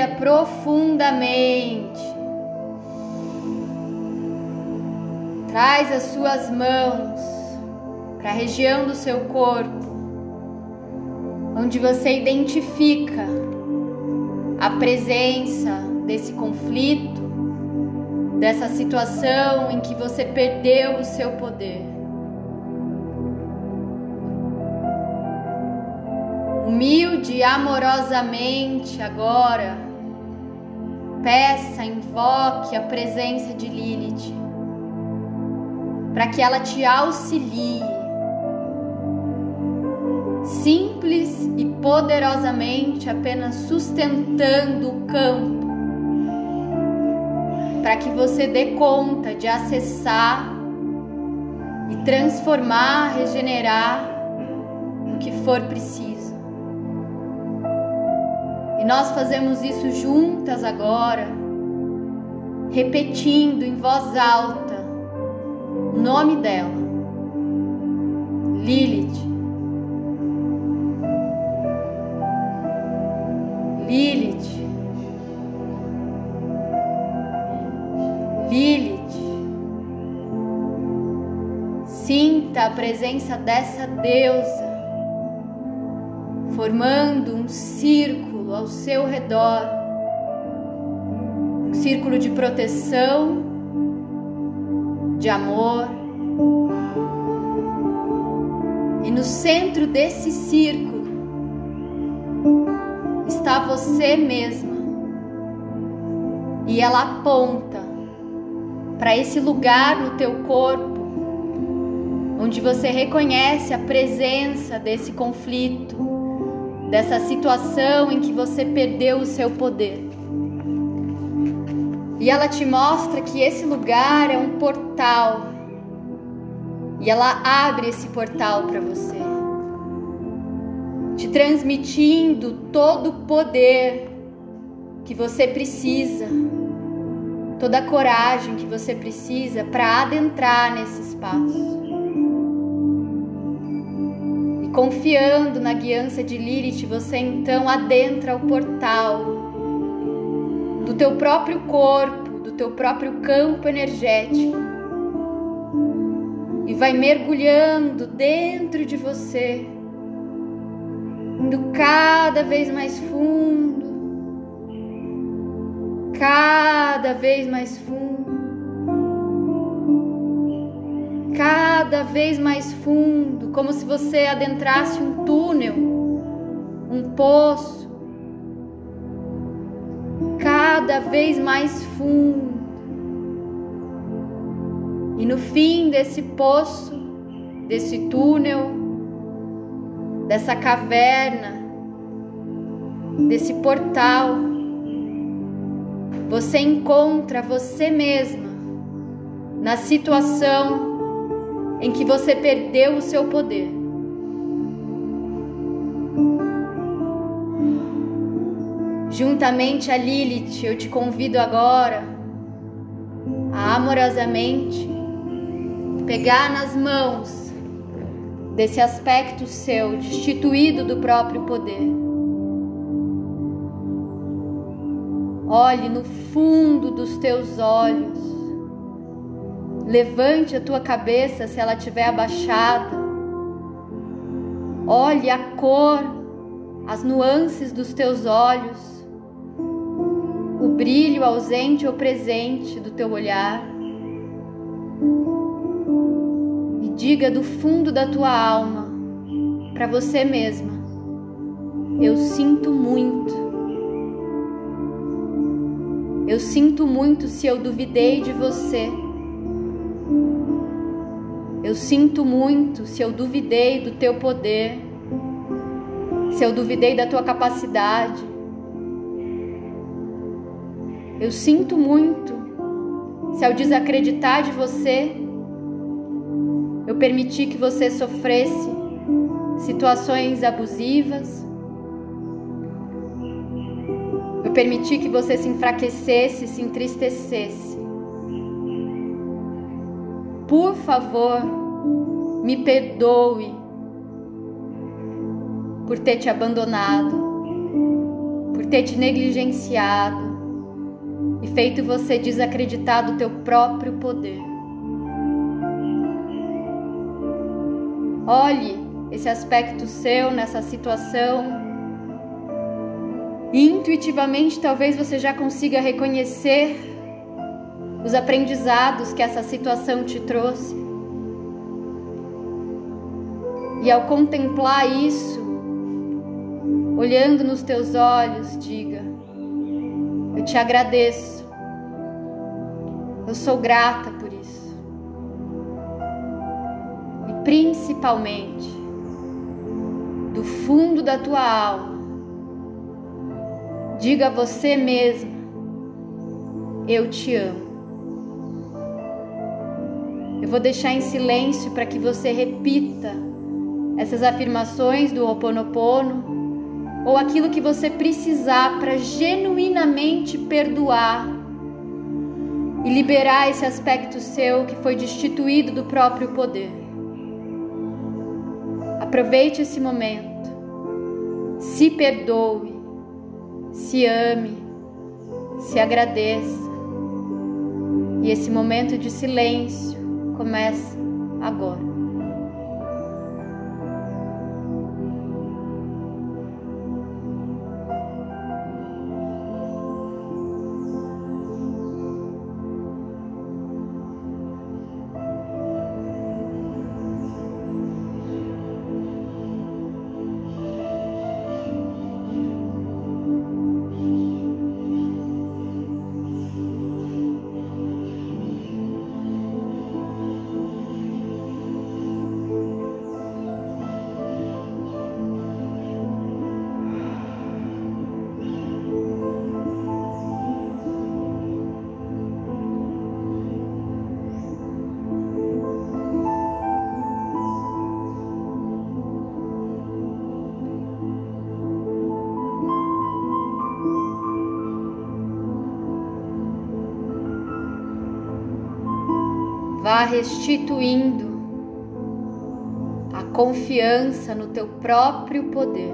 Respira profundamente. Traz as suas mãos para a região do seu corpo, onde você identifica a presença desse conflito, dessa situação em que você perdeu o seu poder. Humilde e amorosamente agora, peça, invoque a presença de Lilith para que ela te auxilie simples e poderosamente apenas sustentando o campo para que você dê conta de acessar e transformar, regenerar o que for preciso. Nós fazemos isso juntas agora, repetindo em voz alta o nome dela, Lilith. Lilith. Lilith. Sinta a presença dessa deusa formando um círculo ao seu redor, um círculo de proteção de amor. E no centro desse círculo está você mesma. E ela aponta para esse lugar no teu corpo onde você reconhece a presença desse conflito, dessa situação em que você perdeu o seu poder. E ela te mostra que esse lugar é um portal. E ela abre esse portal para você, te transmitindo todo o poder que você precisa, toda a coragem que você precisa para adentrar nesse espaço. Confiando na guiança de Lilith, você então adentra o portal do teu próprio corpo, do teu próprio campo energético e vai mergulhando dentro de você, indo cada vez mais fundo, cada vez mais fundo, cada vez mais fundo, como se você adentrasse um túnel, um poço cada vez mais fundo. E no fim desse poço, desse túnel, dessa caverna, desse portal, você encontra você mesma na situação em que você perdeu o seu poder. Juntamente a Lilith, eu te convido agora a amorosamente pegar nas mãos desse aspecto seu, destituído do próprio poder. Olhe no fundo dos teus olhos. Levante a tua cabeça se ela estiver abaixada. Olhe a cor, as nuances dos teus olhos o brilho ausente ou presente do teu olhar e diga do fundo da tua alma para você mesma: Eu sinto muito. Eu sinto muito se eu duvidei de você. Eu sinto muito se eu duvidei do teu poder, se eu duvidei da tua capacidade, eu sinto muito se ao desacreditar de você, eu permiti que você sofresse situações abusivas. Eu permiti que você se enfraquecesse, se entristecesse. Por favor, me perdoe por ter te abandonado, por ter te negligenciado e feito você desacreditar do teu próprio poder. Olhe esse aspecto seu nessa situação. Intuitivamente, talvez você já consiga reconhecer os aprendizados que essa situação te trouxe. E ao contemplar isso, olhando nos teus olhos, diga: Eu te agradeço. Eu sou grata por isso. E principalmente, do fundo da tua alma, diga a você mesmo: Eu te amo. Vou deixar em silêncio para que você repita essas afirmações do Ho Oponopono ou aquilo que você precisar para genuinamente perdoar e liberar esse aspecto seu que foi destituído do próprio poder. Aproveite esse momento, se perdoe, se ame, se agradeça. E esse momento de silêncio começa agora. Restituindo a confiança no teu próprio poder.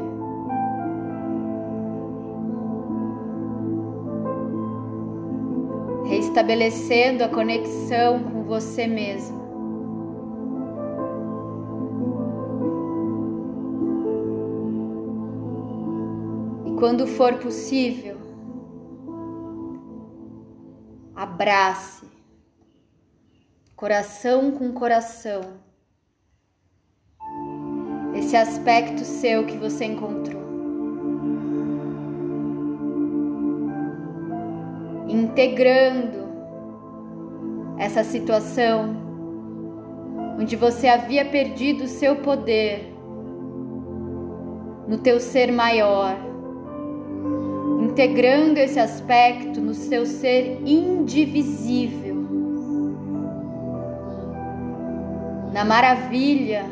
Restabelecendo a conexão com você mesmo. E quando for possível, abrace coração com coração, esse aspecto seu que você encontrou. Integrando essa situação onde você havia perdido o seu poder no teu ser maior, integrando esse aspecto no seu ser indivisível na maravilha,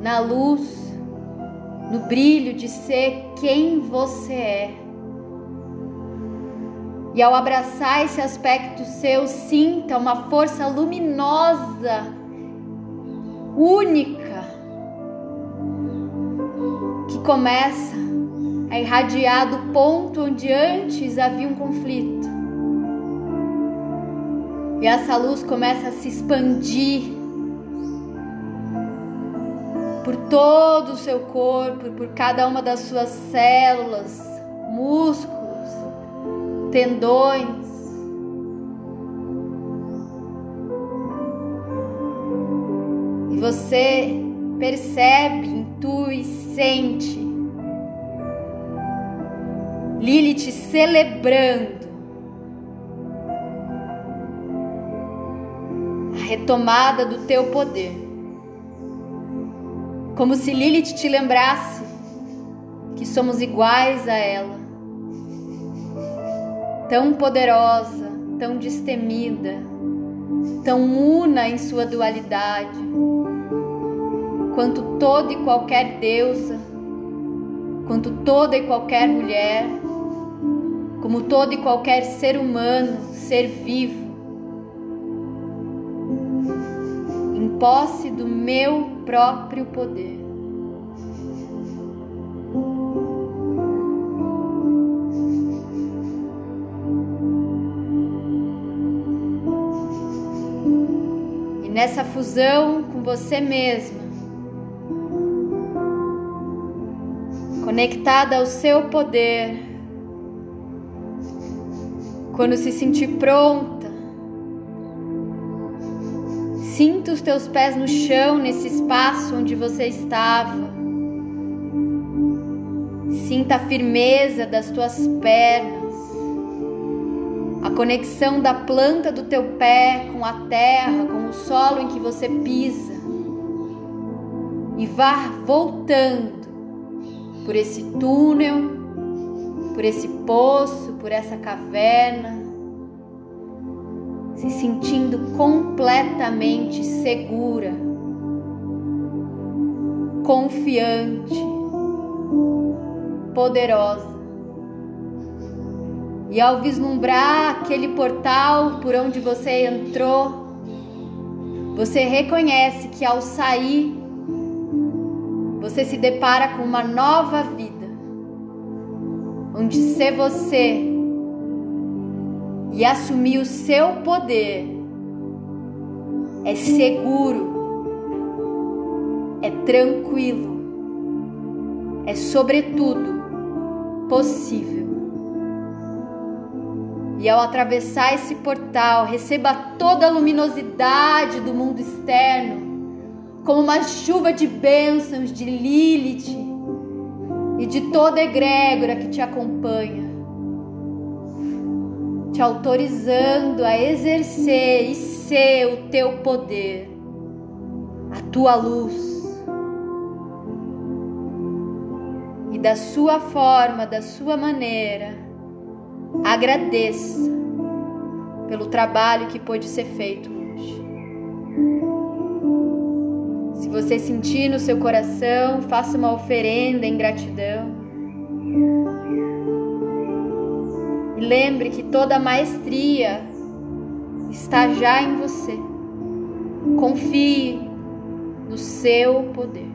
na luz, no brilho de ser quem você é. E ao abraçar esse aspecto seu, sinta uma força luminosa, única, que começa a irradiar do ponto onde antes havia um conflito. E essa luz começa a se expandir por todo o seu corpo, por cada uma das suas células, músculos, tendões. E você percebe, intui, sente Lilith celebrando a retomada do teu poder. Como se Lilith te lembrasse que somos iguais a ela, tão poderosa, tão destemida, tão una em sua dualidade, quanto toda e qualquer deusa, quanto toda e qualquer mulher, como todo e qualquer ser humano, ser vivo, em posse do meu próprio poder. E nessa fusão com você mesma, conectada ao seu poder, quando se sentir pronto, sinta os teus pés no chão nesse espaço onde você estava. Sinta a firmeza das tuas pernas, a conexão da planta do teu pé com a terra, com o solo em que você pisa. E vá voltando por esse túnel, por esse poço, por essa caverna, se sentindo completamente segura, confiante poderosa. E ao vislumbrar aquele portal por onde você entrou, você reconhece que ao sair, você se depara com uma nova vida, onde ser você e assumir o seu poder é seguro, é tranquilo, é sobretudo possível. E ao atravessar esse portal, receba toda a luminosidade do mundo externo, como uma chuva de bênçãos de Lilith e de toda a egrégora que te acompanha, te autorizando a exercer e ser o teu poder, a tua luz da sua forma, da sua maneira. Agradeça pelo trabalho que pôde ser feito hoje. Se você sentir no seu coração, faça uma oferenda em gratidão. Lembre que toda a maestria está já em você. Confie no seu poder.